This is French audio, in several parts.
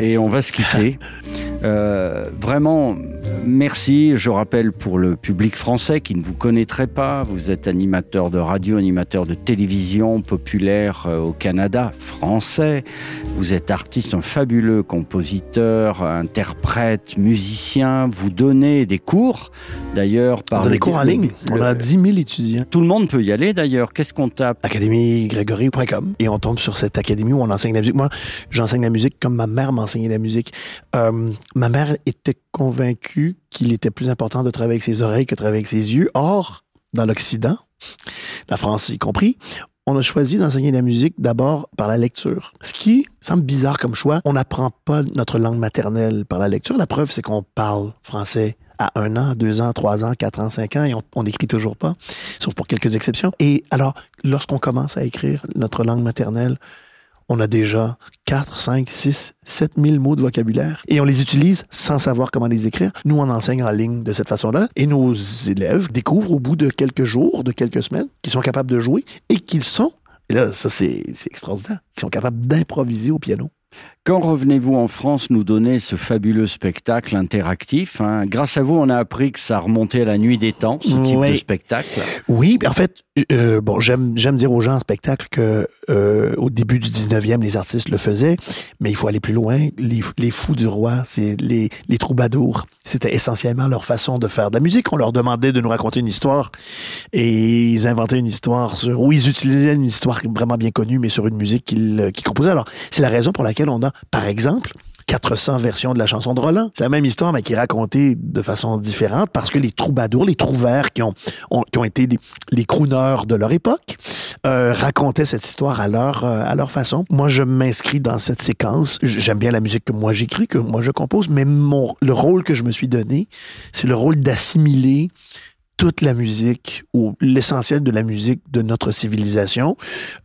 et on va se quitter. Euh, vraiment, merci. Je rappelle pour le public français qui ne vous connaîtrait pas, vous êtes animateur de radio, animateur de télévision populaire euh, au Canada, français. Vous êtes artiste, un fabuleux compositeur, interprète, musicien. Vous donnez des cours, d'ailleurs. par On des cours en ligne. On a le- 10 000 étudiants. Tout le monde peut y aller, d'ailleurs. Qu'est-ce qu'on tape? Académiegrégory.com et on tombe sur cette académie où on enseigne la musique. Moi, j'enseigne la musique comme ma mère m'enseignait la musique. Euh, ma mère était convaincue qu'il était plus important de travailler avec ses oreilles que de travailler avec ses yeux. Or, dans l'Occident, la France y compris, on a choisi d'enseigner la musique d'abord par la lecture. Ce qui semble bizarre comme choix. On n'apprend pas notre langue maternelle par la lecture. La preuve, c'est qu'on parle français à un an, deux ans, trois ans, quatre ans, cinq ans, et on n'écrit toujours pas, sauf pour quelques exceptions. Et alors, lorsqu'on commence à écrire notre langue maternelle, on a déjà 4, 5, 6, 7 000 mots de vocabulaire et on les utilise sans savoir comment les écrire. Nous, on enseigne en ligne de cette façon-là et nos élèves découvrent au bout de quelques jours, de quelques semaines, qu'ils sont capables de jouer et qu'ils sont, et là, ça c'est c'est extraordinaire, qu'ils sont capables d'improviser au piano. Quand revenez-vous en France nous donner ce fabuleux spectacle interactif hein? Grâce à vous, on a appris que ça remontait à la nuit des temps, ce type Oui. de spectacle. Oui, en fait, euh, bon, j'aime j'aime dire aux gens en spectacle que euh, au début du 19e, les artistes le faisaient, mais il faut aller plus loin. Les, les fous du roi, c'est les, les troubadours. C'était essentiellement leur façon de faire de la musique. On leur demandait de nous raconter une histoire et ils inventaient une histoire sur, ou ils utilisaient une histoire vraiment bien connue, mais sur une musique qu'ils qu'ils composaient. Alors, c'est la raison pour laquelle on a, par exemple, 400 versions de la chanson de Roland. C'est la même histoire, mais qui est racontée de façon différente parce que les troubadours, les trouvères qui ont, qui ont été les, crooners de leur époque, euh, racontaient cette histoire à leur, euh, à leur façon. Moi, je m'inscris dans cette séquence. J'aime bien la musique que moi j'écris, que moi je compose, mais mon, le rôle que je me suis donné, c'est le rôle d'assimiler toute la musique ou l'essentiel de la musique de notre civilisation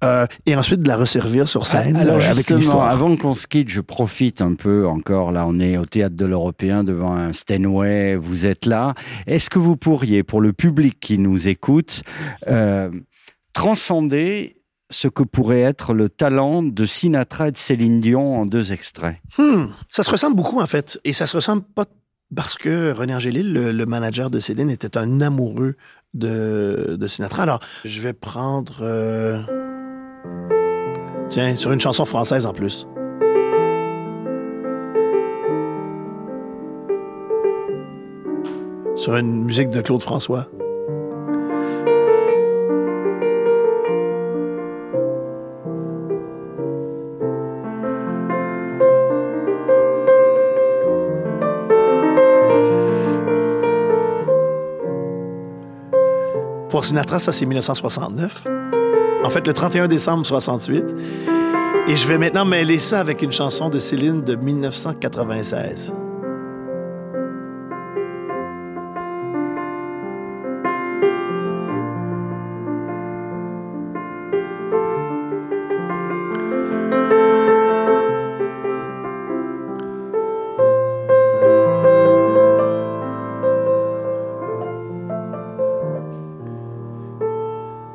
euh, et ensuite de la resservir sur scène Alors euh, avec une histoire. avant qu'on se quitte, je profite un peu encore. Là, on est au théâtre de l'Européen devant un Steinway. Vous êtes là. Est-ce que vous pourriez, pour le public qui nous écoute, euh, transcender ce que pourrait être le talent de Sinatra et de Céline Dion en deux extraits? Hmm, ça se ressemble beaucoup, en fait. Et ça se ressemble pas parce que René Angélil, le, manager de Céline, était un amoureux de, de Sinatra. Alors, je vais prendre... euh, Tiens, sur une chanson française en plus. Sur une musique de Claude François. Sinatra, ça c'est 1969. En fait, le 31 décembre 68. Et je vais maintenant mêler ça avec une chanson de Céline de 1996.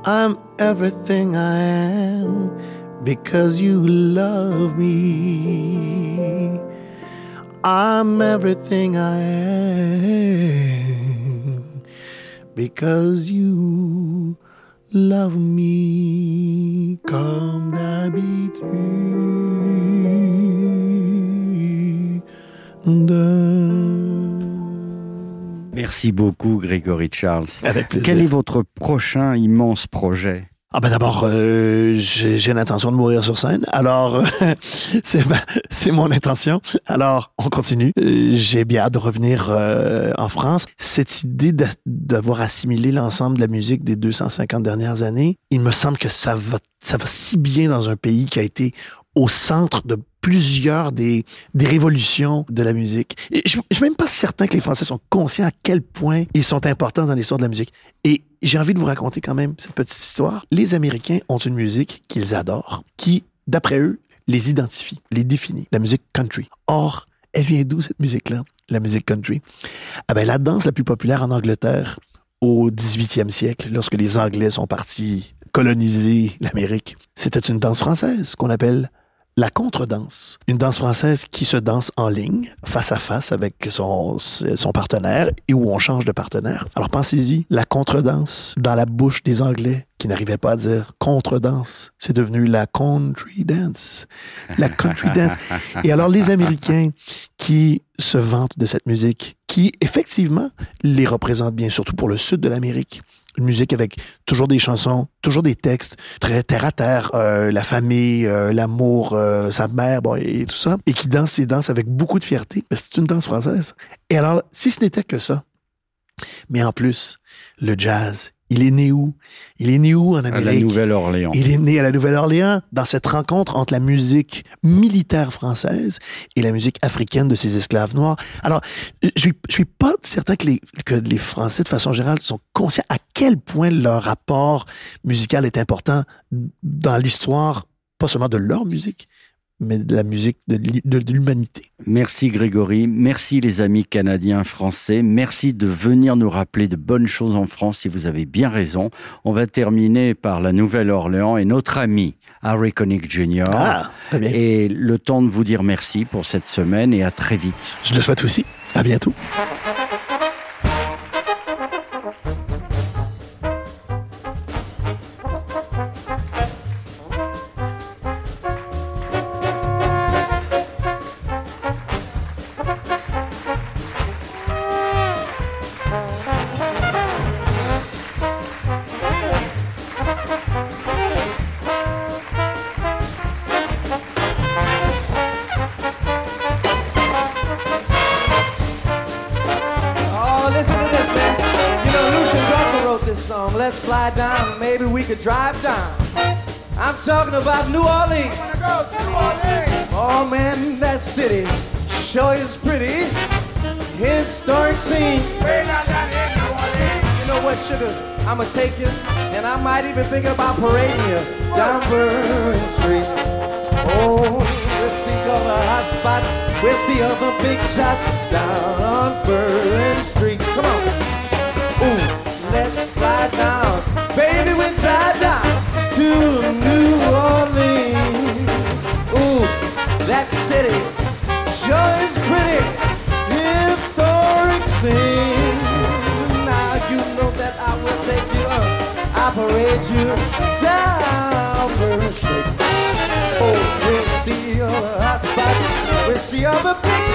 I'm everything I am because you love me. I'm everything I am because you love me comme d'habitude. Merci beaucoup, Grégory Charles. Avec plaisir. Quel est votre prochain immense projet? Ah ben d'abord, euh, j'ai l'intention de mourir sur scène. Alors, c'est mon intention. Alors, on continue. Euh, j'ai bien hâte de revenir euh, en France. Cette idée d'a- d'avoir assimilé l'ensemble de la musique des 250 dernières années, il me semble que ça va, ça va si bien dans un pays qui a été au centre de plusieurs des, des révolutions de la musique. Je, je suis même pas certain que les Français sont conscients à quel point ils sont importants dans l'histoire de la musique. Et j'ai envie de vous raconter quand même cette petite histoire. Les Américains ont une musique qu'ils adorent, qui, d'après eux, les identifie, les définit. La musique country. Or, elle vient d'où cette musique-là? La musique country? Ah ben, la danse la plus populaire en Angleterre au 18e siècle, lorsque les Anglais sont partis coloniser l'Amérique, c'était une danse française qu'on appelle la contredanse, une danse française qui se danse en ligne, face à face avec son, son partenaire et où on change de partenaire. Alors pensez-y, la contredanse dans la bouche des Anglais qui n'arrivaient pas à dire contredanse, c'est devenu la country dance, la country dance. Et alors les Américains qui se vantent de cette musique, qui effectivement les représente bien, surtout pour le sud de l'Amérique, une musique avec toujours des chansons, toujours des textes très terre à terre, euh, la famille, euh, l'amour, euh, sa mère, bon, et tout ça, et qui danse ses danses avec beaucoup de fierté. C'est une danse française. Et alors, si ce n'était que ça, mais en plus, le jazz, il est né où? Il est né où en Amérique? À la Nouvelle-Orléans. Il est né à la Nouvelle-Orléans dans cette rencontre entre la musique militaire française et la musique africaine de ses esclaves noirs. Alors, je suis, je suis pas certain que les, que les Français, de façon générale, sont conscients à quel point leur rapport musical est important dans l'histoire, pas seulement de leur musique, mais de la musique de, l'humanité. Merci Grégory, merci les amis canadiens, français, merci de venir nous rappeler de bonnes choses en France, si vous avez bien raison. On va terminer par la Nouvelle-Orléans et notre ami Harry Connick Jr. Ah, très bien. Et le temps de vous dire merci pour cette semaine et à très vite. Je le souhaite aussi. À bientôt. Let's fly down, maybe we could drive down. I'm talking about New Orleans. Oh man, that city sure is pretty. Historic scene. You know what, sugar? I'ma take you, and I might even think about parading you down Bourbon Street. Oh, we'll see all the hot spots. We'll see all the big shots down on Berlin Street. Baby, we fly down to New Orleans. Ooh, that city sure is pretty. Historic scene. Now you know that I will take you up. I'll parade you down Berlin Street. Oh, we'll see all the hot spots. We'll see all the big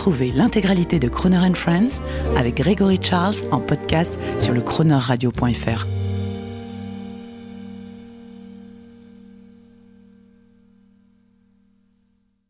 Retrouvez l'intégralité de Croner Friends avec Gregory Charles en podcast sur le cronerradio.fr.